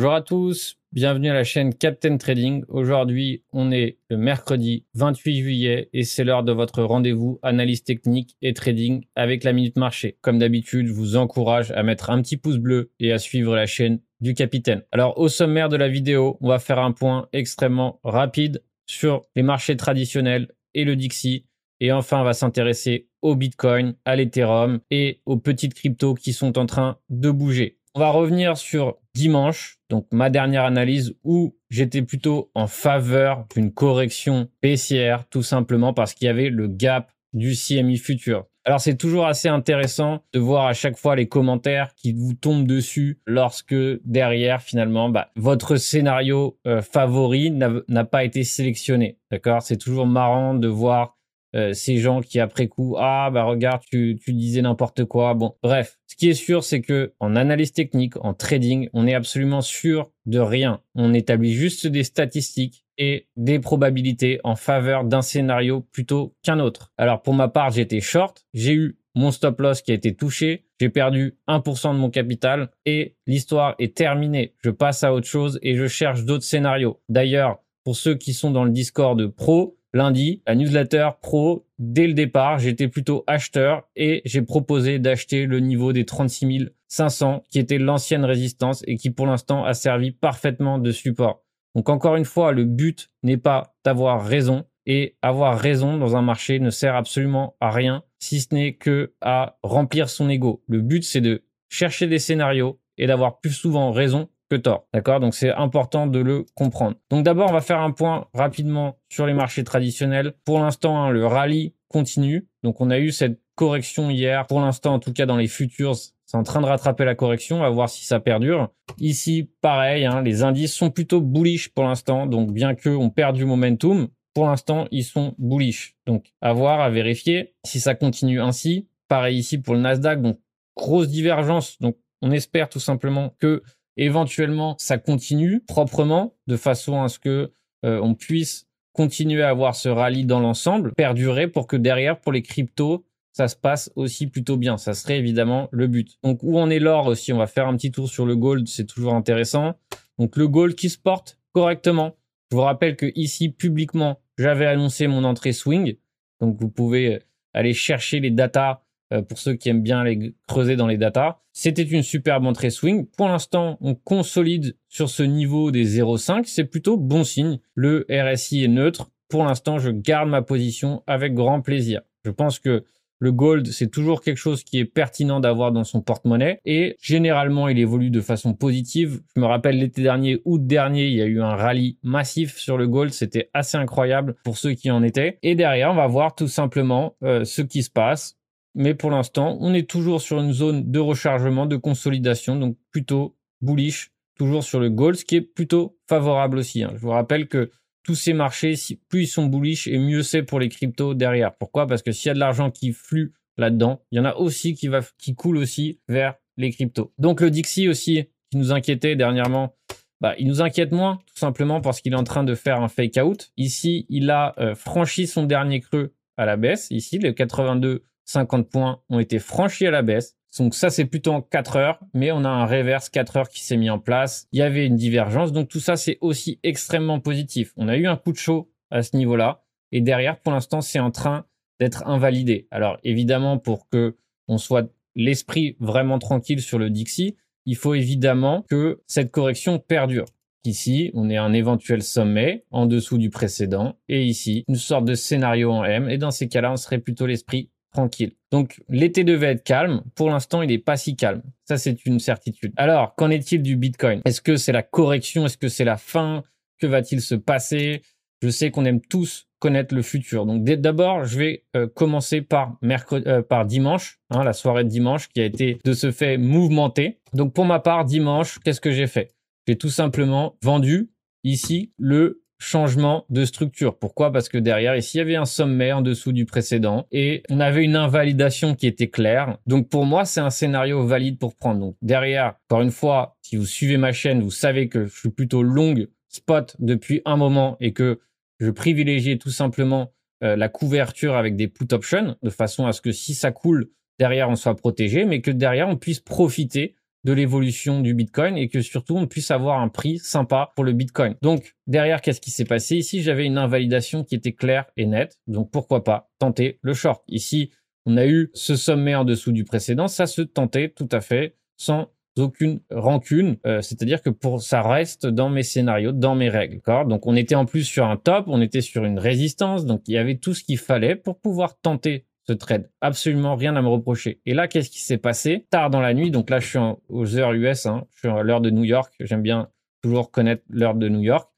Bonjour à tous, bienvenue à la chaîne Captain Trading. Aujourd'hui, on est le mercredi 28 juillet et c'est l'heure de votre rendez-vous analyse technique et trading avec la Minute Marché. Comme d'habitude, je vous encourage à mettre un petit pouce bleu et à suivre la chaîne du capitaine. Alors, au sommaire de la vidéo, on va faire un point extrêmement rapide sur les marchés traditionnels et le Dixie. Et enfin, on va s'intéresser au Bitcoin, à l'Ethereum et aux petites cryptos qui sont en train de bouger. On va revenir sur dimanche, donc ma dernière analyse où j'étais plutôt en faveur d'une correction baissière, tout simplement parce qu'il y avait le gap du CMI futur. Alors c'est toujours assez intéressant de voir à chaque fois les commentaires qui vous tombent dessus lorsque derrière finalement bah, votre scénario euh, favori n'a pas été sélectionné. D'accord? C'est toujours marrant de voir euh, ces gens qui après coup ah bah regarde tu, tu disais n'importe quoi bon bref. Ce qui est sûr c'est que en analyse technique en trading on est absolument sûr de rien. On établit juste des statistiques et des probabilités en faveur d'un scénario plutôt qu'un autre. Alors pour ma part j'étais short. J'ai eu mon stop loss qui a été touché. J'ai perdu 1% de mon capital et l'histoire est terminée. Je passe à autre chose et je cherche d'autres scénarios. D'ailleurs pour ceux qui sont dans le Discord pro lundi, la newsletter pro, dès le départ, j'étais plutôt acheteur et j'ai proposé d'acheter le niveau des 36 500 qui était l'ancienne résistance et qui pour l'instant a servi parfaitement de support. Donc encore une fois, le but n'est pas d'avoir raison et avoir raison dans un marché ne sert absolument à rien si ce n'est que à remplir son ego. Le but c'est de chercher des scénarios et d'avoir plus souvent raison que tort. D'accord? Donc c'est important de le comprendre. Donc d'abord, on va faire un point rapidement sur les marchés traditionnels. Pour l'instant, hein, le rallye continue. Donc on a eu cette correction hier. Pour l'instant, en tout cas dans les futurs, c'est en train de rattraper la correction. On va voir si ça perdure. Ici, pareil, hein, les indices sont plutôt bullish pour l'instant. Donc bien qu'on perd du momentum, pour l'instant, ils sont bullish. Donc à voir, à vérifier si ça continue ainsi. Pareil ici pour le Nasdaq. Donc grosse divergence. Donc on espère tout simplement que éventuellement ça continue proprement de façon à ce que euh, on puisse continuer à avoir ce rallye dans l'ensemble, perdurer pour que derrière pour les cryptos ça se passe aussi plutôt bien. Ça serait évidemment le but. Donc où en est l'or aussi? On va faire un petit tour sur le gold, c'est toujours intéressant. Donc le gold qui se porte correctement. Je vous rappelle que ici publiquement, j'avais annoncé mon entrée swing. Donc vous pouvez aller chercher les datas euh, pour ceux qui aiment bien les creuser dans les datas. C'était une superbe entrée swing. Pour l'instant, on consolide sur ce niveau des 0,5. C'est plutôt bon signe. Le RSI est neutre. Pour l'instant, je garde ma position avec grand plaisir. Je pense que le gold, c'est toujours quelque chose qui est pertinent d'avoir dans son porte-monnaie et généralement, il évolue de façon positive. Je me rappelle l'été dernier, août dernier, il y a eu un rallye massif sur le gold. C'était assez incroyable pour ceux qui en étaient. Et derrière, on va voir tout simplement euh, ce qui se passe mais pour l'instant, on est toujours sur une zone de rechargement, de consolidation, donc plutôt bullish, toujours sur le gold, ce qui est plutôt favorable aussi. Hein. Je vous rappelle que tous ces marchés, plus ils sont bullish, et mieux c'est pour les cryptos derrière. Pourquoi? Parce que s'il y a de l'argent qui flue là-dedans, il y en a aussi qui, va, coule aussi vers les cryptos. Donc le Dixie aussi, qui nous inquiétait dernièrement, bah, il nous inquiète moins, tout simplement parce qu'il est en train de faire un fake out. Ici, il a euh, franchi son dernier creux à la baisse, ici, le 82 50 points ont été franchis à la baisse. Donc ça, c'est plutôt en 4 heures, mais on a un reverse 4 heures qui s'est mis en place. Il y avait une divergence, donc tout ça, c'est aussi extrêmement positif. On a eu un coup de chaud à ce niveau-là, et derrière, pour l'instant, c'est en train d'être invalidé. Alors évidemment, pour que on soit l'esprit vraiment tranquille sur le Dixie, il faut évidemment que cette correction perdure. Ici, on est un éventuel sommet en dessous du précédent, et ici, une sorte de scénario en M, et dans ces cas-là, on serait plutôt l'esprit tranquille. Donc l'été devait être calme. Pour l'instant, il n'est pas si calme. Ça, c'est une certitude. Alors, qu'en est-il du Bitcoin? Est-ce que c'est la correction? Est-ce que c'est la fin? Que va-t-il se passer? Je sais qu'on aime tous connaître le futur. Donc d'abord, je vais euh, commencer par euh, par dimanche, hein, la soirée de dimanche qui a été de ce fait mouvementée. Donc pour ma part, dimanche, qu'est-ce que j'ai fait? J'ai tout simplement vendu ici le changement de structure. Pourquoi? Parce que derrière, ici, il y avait un sommet en dessous du précédent et on avait une invalidation qui était claire. Donc pour moi, c'est un scénario valide pour prendre. Donc derrière, encore une fois, si vous suivez ma chaîne, vous savez que je suis plutôt longue spot depuis un moment et que je privilégie tout simplement euh, la couverture avec des put options de façon à ce que si ça coule, derrière on soit protégé, mais que derrière on puisse profiter de l'évolution du Bitcoin et que surtout on puisse avoir un prix sympa pour le Bitcoin. Donc derrière, qu'est-ce qui s'est passé? Ici, j'avais une invalidation qui était claire et nette. Donc pourquoi pas tenter le short? Ici, on a eu ce sommet en dessous du précédent. Ça se tentait tout à fait sans aucune rancune, euh, c'est-à-dire que pour ça reste dans mes scénarios, dans mes règles, Donc on était en plus sur un top, on était sur une résistance, donc il y avait tout ce qu'il fallait pour pouvoir tenter trade. Absolument rien à me reprocher. Et là, qu'est-ce qui s'est passé? Tard dans la nuit, donc là je suis aux heures US, hein, je suis à l'heure de New York, j'aime bien toujours connaître l'heure de New York.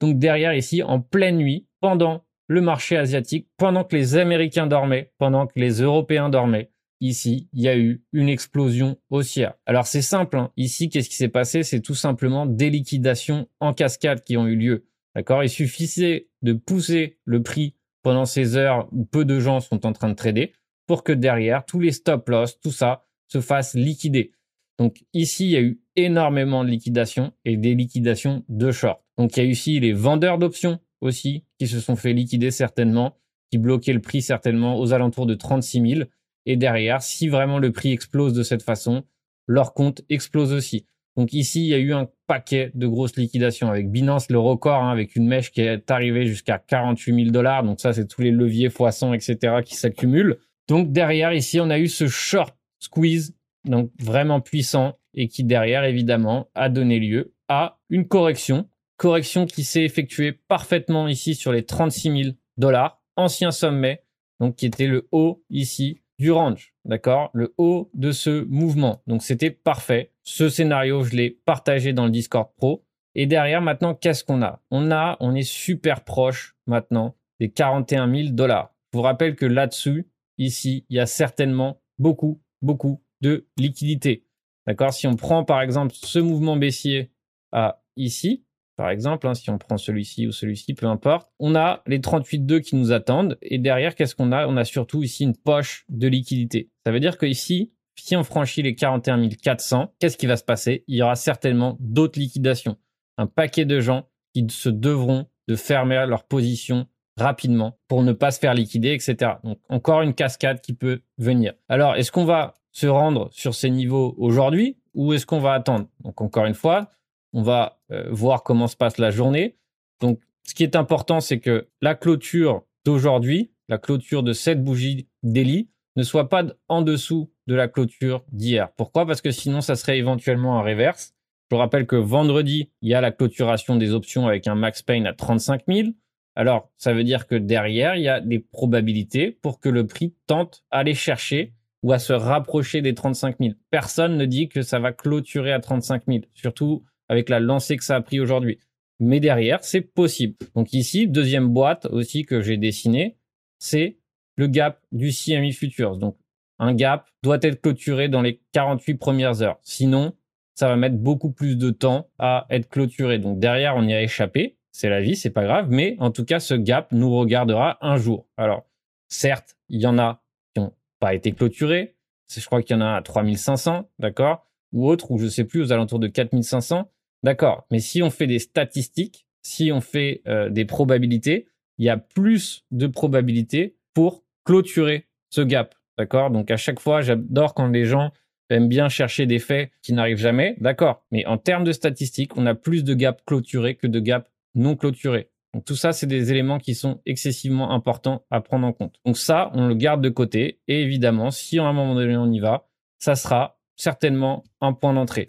Donc derrière ici, en pleine nuit, pendant le marché asiatique, pendant que les Américains dormaient, pendant que les Européens dormaient, ici, il y a eu une explosion haussière. Alors c'est simple, hein. ici, qu'est-ce qui s'est passé? C'est tout simplement des liquidations en cascade qui ont eu lieu. D'accord? Il suffisait de pousser le prix pendant ces heures peu de gens sont en train de trader pour que derrière, tous les stop loss, tout ça, se fasse liquider. Donc ici, il y a eu énormément de liquidations et des liquidations de short. Donc il y a eu ici les vendeurs d'options aussi qui se sont fait liquider certainement, qui bloquaient le prix certainement aux alentours de 36 000. Et derrière, si vraiment le prix explose de cette façon, leur compte explose aussi. Donc ici, il y a eu un paquet de grosses liquidations avec Binance, le record, hein, avec une mèche qui est arrivée jusqu'à 48 000 dollars. Donc ça, c'est tous les leviers x100, etc. qui s'accumulent. Donc derrière, ici, on a eu ce short squeeze, donc vraiment puissant, et qui derrière, évidemment, a donné lieu à une correction. Correction qui s'est effectuée parfaitement ici sur les 36 000 dollars, ancien sommet, donc qui était le haut ici du range, d'accord? Le haut de ce mouvement. Donc c'était parfait. Ce scénario, je l'ai partagé dans le Discord Pro. Et derrière, maintenant, qu'est-ce qu'on a? On a, est super proche maintenant des 41 000 dollars. Je vous rappelle que là-dessus, ici, il y a certainement beaucoup, beaucoup de liquidités. D'accord? Si on prend par exemple ce mouvement baissier à ici, par exemple, hein, si on prend celui-ci ou celui-ci, peu importe. On a les 38,2 qui nous attendent. Et derrière, qu'est-ce qu'on a? On a surtout ici une poche de liquidité. Ça veut dire que ici, si on franchit les 41 400, qu'est-ce qui va se passer? Il y aura certainement d'autres liquidations. Un paquet de gens qui se devront de fermer leur position rapidement pour ne pas se faire liquider, etc. Donc encore une cascade qui peut venir. Alors, est-ce qu'on va se rendre sur ces niveaux aujourd'hui ou est-ce qu'on va attendre? Donc encore une fois, on va euh, voir comment se passe la journée. Donc, ce qui est important, c'est que la clôture d'aujourd'hui, la clôture de cette bougie daily, ne soit pas en dessous de la clôture d'hier. Pourquoi? Parce que sinon, ça serait éventuellement un reverse. Je rappelle que vendredi, il y a la clôturation des options avec un max pain à 35 000. Alors, ça veut dire que derrière, il y a des probabilités pour que le prix tente à aller chercher ou à se rapprocher des 35 000. Personne ne dit que ça va clôturer à 35 000. Surtout avec la lancée que ça a pris aujourd'hui. Mais derrière, c'est possible. Donc ici, deuxième boîte aussi que j'ai dessinée, c'est le gap du CME Futures. Donc un gap doit être clôturé dans les 48 premières heures. Sinon, ça va mettre beaucoup plus de temps à être clôturé. Donc derrière, on y a échappé. C'est la vie, c'est pas grave. Mais en tout cas, ce gap nous regardera un jour. Alors, certes, il y en a qui n'ont pas été clôturés. Je crois qu'il y en a à 3500, d'accord? Ou autre, ou je sais plus, aux alentours de 4500. D'accord, mais si on fait des statistiques, si on fait euh, des probabilités, il y a plus de probabilités pour clôturer ce gap. D'accord? Donc à chaque fois, j'adore quand les gens aiment bien chercher des faits qui n'arrivent jamais. D'accord, mais en termes de statistiques, on a plus de gaps clôturés que de gaps non clôturés. Donc tout ça, c'est des éléments qui sont excessivement importants à prendre en compte. Donc ça, on le garde de côté. Et évidemment, si à un moment donné on y va, ça sera certainement un point d'entrée.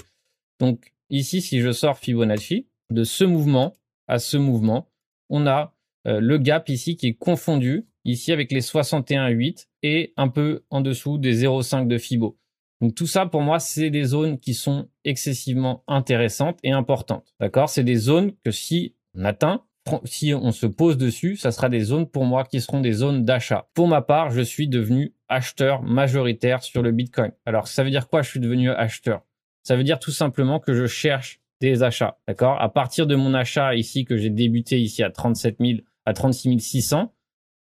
Donc Ici, si je sors Fibonacci, de ce mouvement à ce mouvement, on a euh, le gap ici qui est confondu ici avec les 61,8 et un peu en dessous des 0,5 de Fibo. Donc tout ça, pour moi, c'est des zones qui sont excessivement intéressantes et importantes. D'accord? C'est des zones que si on atteint, si on se pose dessus, ça sera des zones pour moi qui seront des zones d'achat. Pour ma part, je suis devenu acheteur majoritaire sur le Bitcoin. Alors ça veut dire quoi Je suis devenu acheteur? Ça veut dire tout simplement que je cherche des achats. D'accord? À partir de mon achat ici que j'ai débuté ici à 37 000, à 36 600,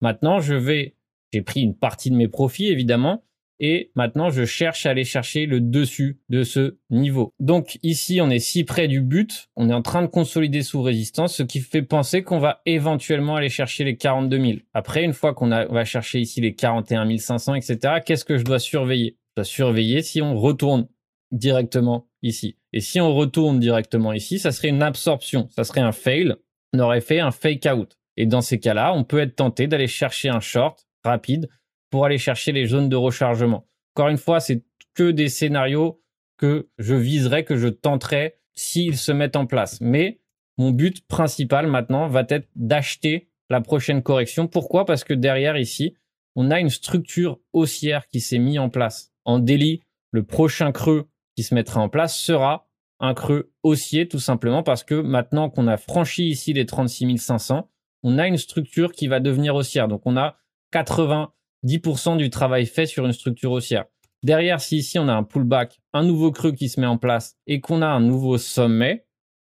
maintenant je vais, j'ai pris une partie de mes profits évidemment, et maintenant je cherche à aller chercher le dessus de ce niveau. Donc ici on est si près du but, on est en train de consolider sous résistance, ce qui fait penser qu'on va éventuellement aller chercher les 42 000. Après une fois qu'on va chercher ici les 41 500, etc., qu'est-ce que je dois surveiller? Je dois surveiller si on retourne directement ici. Et si on retourne directement ici, ça serait une absorption, ça serait un fail, on aurait fait un fake out. Et dans ces cas-là, on peut être tenté d'aller chercher un short rapide pour aller chercher les zones de rechargement. Encore une fois, c'est que des scénarios que je viserais, que je tenterais s'ils se mettent en place. Mais mon but principal maintenant va être d'acheter la prochaine correction. Pourquoi? Parce que derrière ici, on a une structure haussière qui s'est mise en place. En délit, le prochain creux qui se mettra en place sera un creux haussier tout simplement parce que maintenant qu'on a franchi ici les 36 500, on a une structure qui va devenir haussière. Donc on a 90% du travail fait sur une structure haussière. Derrière, si ici on a un pullback, un nouveau creux qui se met en place et qu'on a un nouveau sommet,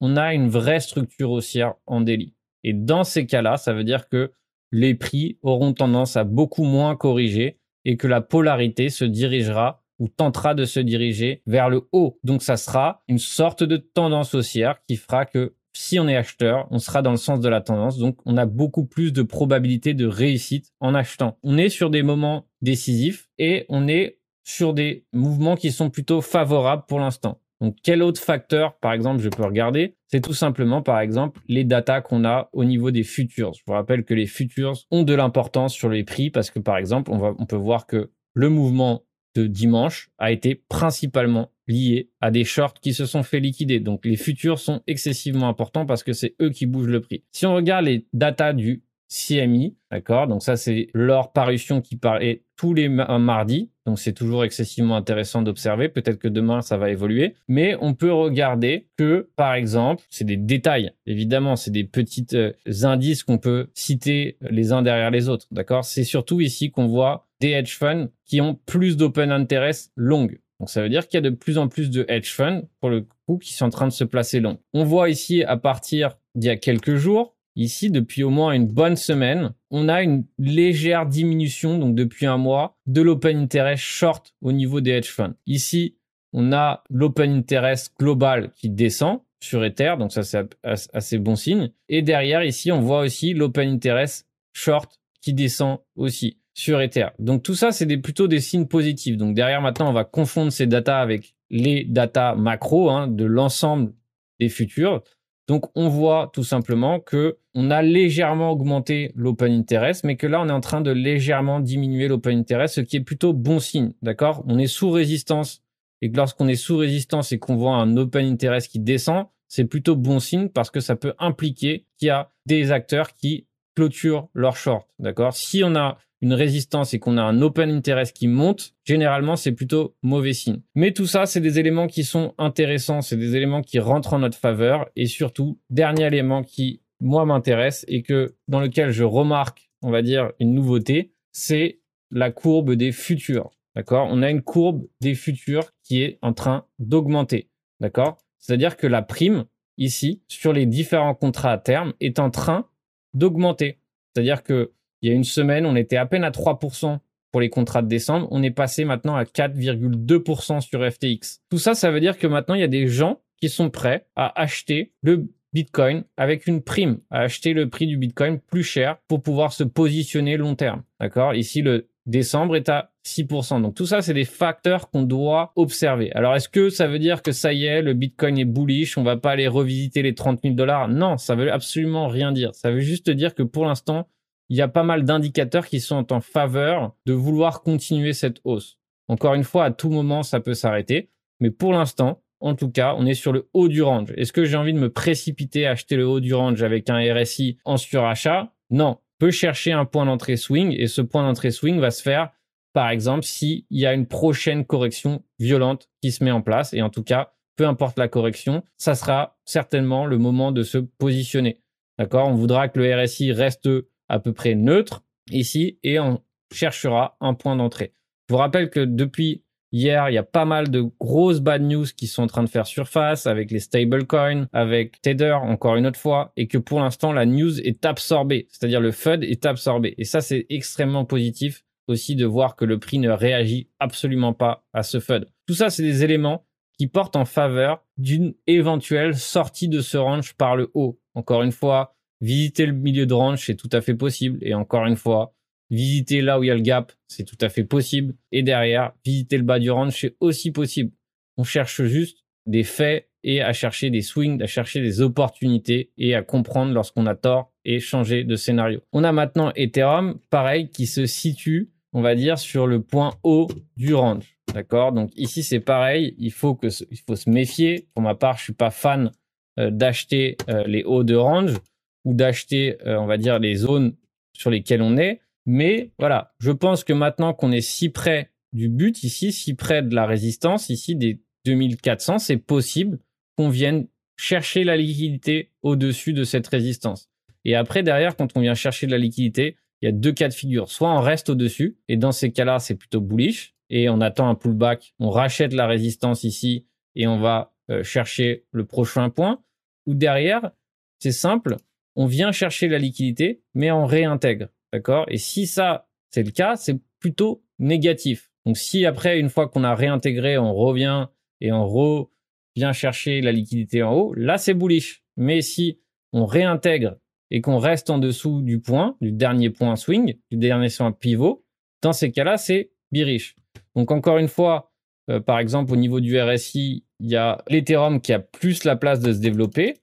on a une vraie structure haussière en délit. Et dans ces cas-là, ça veut dire que les prix auront tendance à beaucoup moins corriger et que la polarité se dirigera ou tentera de se diriger vers le haut. Donc ça sera une sorte de tendance haussière qui fera que si on est acheteur, on sera dans le sens de la tendance. Donc on a beaucoup plus de probabilité de réussite en achetant. On est sur des moments décisifs et on est sur des mouvements qui sont plutôt favorables pour l'instant. Donc, quel autre facteur, par exemple, je peux regarder? C'est tout simplement, par exemple, les datas qu'on a au niveau des futures. Je vous rappelle que les futures ont de l'importance sur les prix parce que, par exemple, on, va, on peut voir que le mouvement de dimanche a été principalement lié à des shorts qui se sont fait liquider. Donc, les futures sont excessivement importants parce que c'est eux qui bougent le prix. Si on regarde les datas du CMI, d'accord Donc ça, c'est leur parution qui paraît tous les mardis. Donc c'est toujours excessivement intéressant d'observer. Peut-être que demain, ça va évoluer. Mais on peut regarder que, par exemple, c'est des détails. Évidemment, c'est des petits euh, indices qu'on peut citer les uns derrière les autres, d'accord C'est surtout ici qu'on voit des hedge funds qui ont plus d'open interest longues. Donc ça veut dire qu'il y a de plus en plus de hedge funds, pour le coup, qui sont en train de se placer long. On voit ici, à partir d'il y a quelques jours, Ici, depuis au moins une bonne semaine, on a une légère diminution, donc depuis un mois, de l'open interest short au niveau des hedge funds. Ici, on a l'open interest global qui descend sur Ether, donc ça c'est assez bon signe. Et derrière, ici, on voit aussi l'open interest short qui descend aussi sur Ether. Donc tout ça, c'est des, plutôt des signes positifs. Donc derrière, maintenant, on va confondre ces datas avec les datas macro hein, de l'ensemble des futurs. Donc on voit tout simplement que on a légèrement augmenté l'open interest, mais que là on est en train de légèrement diminuer l'open interest, ce qui est plutôt bon signe, d'accord? On est sous résistance et que lorsqu'on est sous résistance et qu'on voit un open interest qui descend, c'est plutôt bon signe parce que ça peut impliquer qu'il y a des acteurs qui clôturent leur short, d'accord? Si on a une résistance et qu'on a un open interest qui monte, généralement c'est plutôt mauvais signe. Mais tout ça, c'est des éléments qui sont intéressants, c'est des éléments qui rentrent en notre faveur et surtout, dernier élément qui moi m'intéresse et que dans lequel je remarque, on va dire une nouveauté, c'est la courbe des futurs. D'accord? On a une courbe des futurs qui est en train d'augmenter. D'accord? C'est-à-dire que la prime ici sur les différents contrats à terme est en train d'augmenter. C'est-à-dire que il y a une semaine, on était à peine à 3% pour les contrats de décembre. On est passé maintenant à 4,2% sur FTX. Tout ça, ça veut dire que maintenant, il y a des gens qui sont prêts à acheter le Bitcoin avec une prime, à acheter le prix du Bitcoin plus cher pour pouvoir se positionner long terme. D'accord? Ici, le décembre est à 6%. Donc tout ça, c'est des facteurs qu'on doit observer. Alors est-ce que ça veut dire que ça y est, le Bitcoin est bullish, on va pas aller revisiter les 30 000 dollars? Non, ça veut absolument rien dire. Ça veut juste dire que pour l'instant, il y a pas mal d'indicateurs qui sont en faveur de vouloir continuer cette hausse. Encore une fois, à tout moment, ça peut s'arrêter. Mais pour l'instant, en tout cas, on est sur le haut du range. Est-ce que j'ai envie de me précipiter à acheter le haut du range avec un RSI en surachat? Non. peut chercher un point d'entrée swing et ce point d'entrée swing va se faire, par exemple, s'il y a une prochaine correction violente qui se met en place. Et en tout cas, peu importe la correction, ça sera certainement le moment de se positionner. D'accord? On voudra que le RSI reste à peu près neutre ici et on cherchera un point d'entrée. Je vous rappelle que depuis hier, il y a pas mal de grosses bad news qui sont en train de faire surface avec les stablecoins, avec Tether encore une autre fois, et que pour l'instant la news est absorbée, c'est-à-dire le FUD est absorbé. Et ça, c'est extrêmement positif aussi de voir que le prix ne réagit absolument pas à ce FUD. Tout ça, c'est des éléments qui portent en faveur d'une éventuelle sortie de ce range par le haut. Encore une fois, Visiter le milieu de range, c'est tout à fait possible. Et encore une fois, visiter là où il y a le gap, c'est tout à fait possible. Et derrière, visiter le bas du range, c'est aussi possible. On cherche juste des faits et à chercher des swings, à chercher des opportunités et à comprendre lorsqu'on a tort et changer de scénario. On a maintenant Ethereum, pareil, qui se situe, on va dire, sur le point haut du range. D'accord? Donc ici, c'est pareil, il faut, se méfier. Pour ma part, je suis pas fan euh, d'acheter euh, les hauts de range ou d'acheter, euh, on va dire, les zones sur lesquelles on est. Mais voilà, je pense que maintenant qu'on est si près du but ici, si près de la résistance ici des 2400, c'est possible qu'on vienne chercher la liquidité au-dessus de cette résistance. Et après, derrière, quand on vient chercher de la liquidité, il y a deux cas de figure. Soit on reste au-dessus, et dans ces cas-là, c'est plutôt bullish, et on attend un pullback, on rachète la résistance ici, et on va euh, chercher le prochain point. Ou derrière, c'est simple, on vient chercher la liquidité, mais on réintègre. D'accord? Et si ça, c'est le cas, c'est plutôt négatif. Donc si après, une fois qu'on a réintégré, on revient et on revient chercher la liquidité en haut, là c'est bullish. Mais si on réintègre et qu'on reste en dessous du point, du dernier point swing, du dernier point pivot, dans ces cas-là, c'est bearish. Donc encore une fois, euh, par exemple au niveau du RSI, il y a l'Ethereum qui a plus la place de se développer.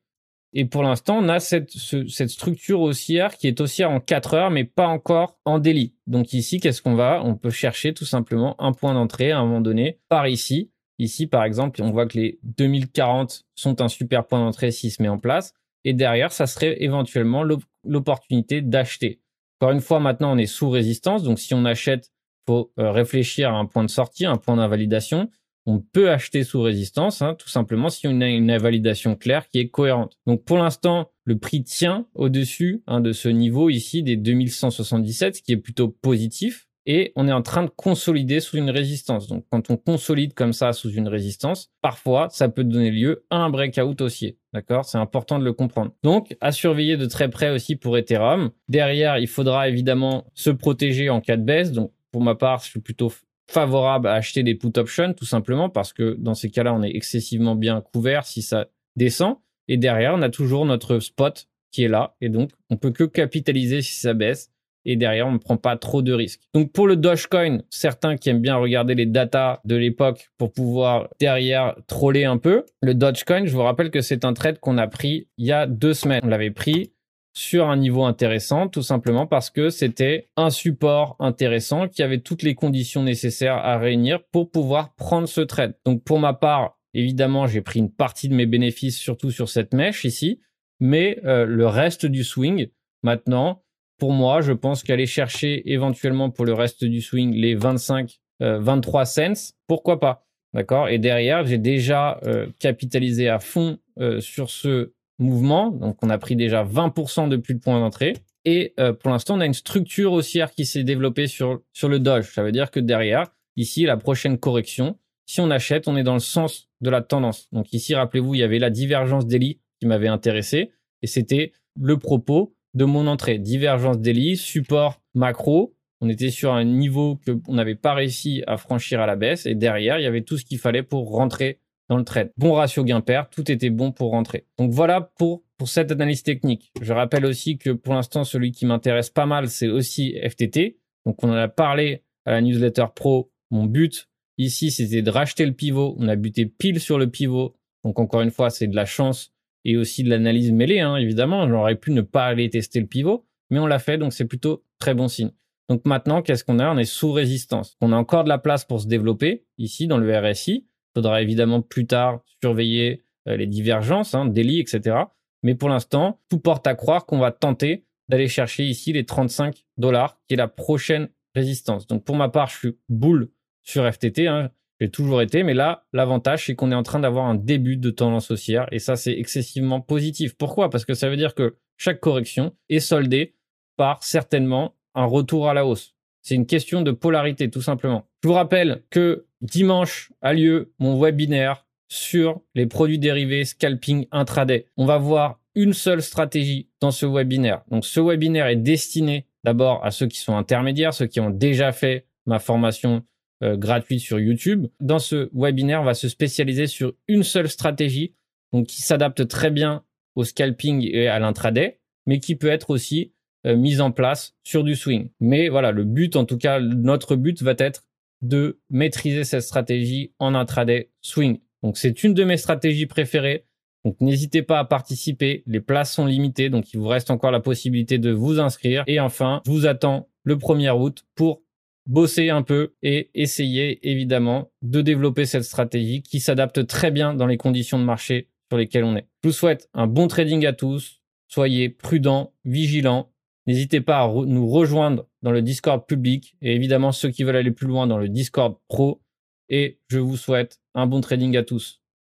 Et pour l'instant, on a cette, structure haussière qui est haussière en 4 heures, mais pas encore en délit. Donc ici, qu'est-ce qu'on va? On peut chercher tout simplement un point d'entrée à un moment donné par ici. Ici, par exemple, on voit que les 2040 sont un super point d'entrée s'il se met en place. Et derrière, ça serait éventuellement l'opportunité d'acheter. Encore une fois, maintenant, on est sous résistance. Donc, si on achète, faut euh, réfléchir à un point de sortie, un point d'invalidation. On peut acheter sous résistance, hein, tout simplement si on a une invalidation claire qui est cohérente. Donc, pour l'instant, le prix tient au-dessus hein, de ce niveau ici des 2177, ce qui est plutôt positif et on est en train de consolider sous une résistance. Donc quand on consolide comme ça sous une résistance, parfois ça peut donner lieu à un breakout haussier. D'accord? C'est important de le comprendre. Donc à surveiller de très près aussi pour Ethereum. Derrière, il faudra évidemment se protéger en cas de baisse. Donc pour ma part, je suis plutôt favorable à acheter des put options tout simplement parce que dans ces cas-là, on est excessivement bien couvert si ça descend. Et derrière, on a toujours notre spot qui est là. Et donc, on peut que capitaliser si ça baisse et derrière on ne prend pas trop de risques. Donc pour le Dogecoin, certains qui aiment bien regarder les datas de l'époque pour pouvoir derrière troller un peu, le Dogecoin, je vous rappelle que c'est un trade qu'on a pris il y a deux semaines. On l'avait pris sur un niveau intéressant, tout simplement parce que c'était un support intéressant qui avait toutes les conditions nécessaires à réunir pour pouvoir prendre ce trade. Donc pour ma part, évidemment, j'ai pris une partie de mes bénéfices surtout sur cette mèche ici, mais euh, le reste du swing, maintenant, pour moi, je pense qu'aller chercher éventuellement pour le reste du swing les 25, 23 euh, cents, pourquoi pas D'accord? Et derrière, j'ai déjà euh, capitalisé à fond euh, sur ce mouvement. Donc, on a pris déjà 20% depuis le point d'entrée. Et pour l'instant, on a une structure haussière qui s'est développée sur, sur le Doge. Ça veut dire que derrière, ici, la prochaine correction, si on achète, on est dans le sens de la tendance. Donc ici, rappelez-vous, il y avait la divergence daily qui m'avait intéressé. Et c'était le propos de mon entrée. Divergence daily, support macro. On était sur un niveau que on n'avait pas réussi à franchir à la baisse. Et derrière, il y avait tout ce qu'il fallait pour rentrer dans le trade. Bon ratio gain-père, tout était bon pour rentrer. Donc voilà pour, pour cette analyse technique. Je rappelle aussi que pour l'instant, celui qui m'intéresse pas mal, c'est aussi FTT. Donc on en a parlé à la newsletter pro. Mon but ici, c'était de racheter le pivot. On a buté pile sur le pivot. Donc encore une fois, c'est de la chance et aussi de l'analyse mêlée, hein, évidemment. J'aurais pu ne pas aller tester le pivot, mais on l'a fait, donc c'est plutôt très bon signe. Donc maintenant, qu'est-ce qu'on a? On est sous résistance. On a encore de la place pour se développer ici dans le RSI. Il faudra évidemment plus tard surveiller euh, les divergences, hein, délits, etc. Mais pour l'instant, tout porte à croire qu'on va tenter d'aller chercher ici les 35 dollars, qui est la prochaine résistance. Donc pour ma part, je suis boule sur FTT. Hein. J'ai toujours été, mais là, l'avantage, c'est qu'on est en train d'avoir un début de tendance haussière, et ça, c'est excessivement positif. Pourquoi? Parce que ça veut dire que chaque correction est soldée par certainement un retour à la hausse. C'est une question de polarité, tout simplement. Je vous rappelle que dimanche a lieu mon webinaire sur les produits dérivés scalping intraday. On va voir une seule stratégie dans ce webinaire. Donc ce webinaire est destiné d'abord à ceux qui sont intermédiaires, ceux qui ont déjà fait ma formation euh, gratuit sur YouTube. Dans ce webinaire, on va se spécialiser sur une seule stratégie, donc qui s'adapte très bien au scalping et à l'intraday, mais qui peut être aussi euh, mise en place sur du swing. Mais voilà, le but, en tout cas, notre but va être de maîtriser cette stratégie en intraday swing. Donc c'est une de mes stratégies préférées. Donc n'hésitez pas à participer, les places sont limitées, donc il vous reste encore la possibilité de vous inscrire. Et enfin, je vous attends le 1er août pour bosser un peu et essayer évidemment de développer cette stratégie qui s'adapte très bien dans les conditions de marché sur lesquelles on est. Je vous souhaite un bon trading à tous, soyez prudents, vigilants, n'hésitez pas à nous rejoindre dans le Discord public et évidemment ceux qui veulent aller plus loin dans le Discord pro et je vous souhaite un bon trading à tous.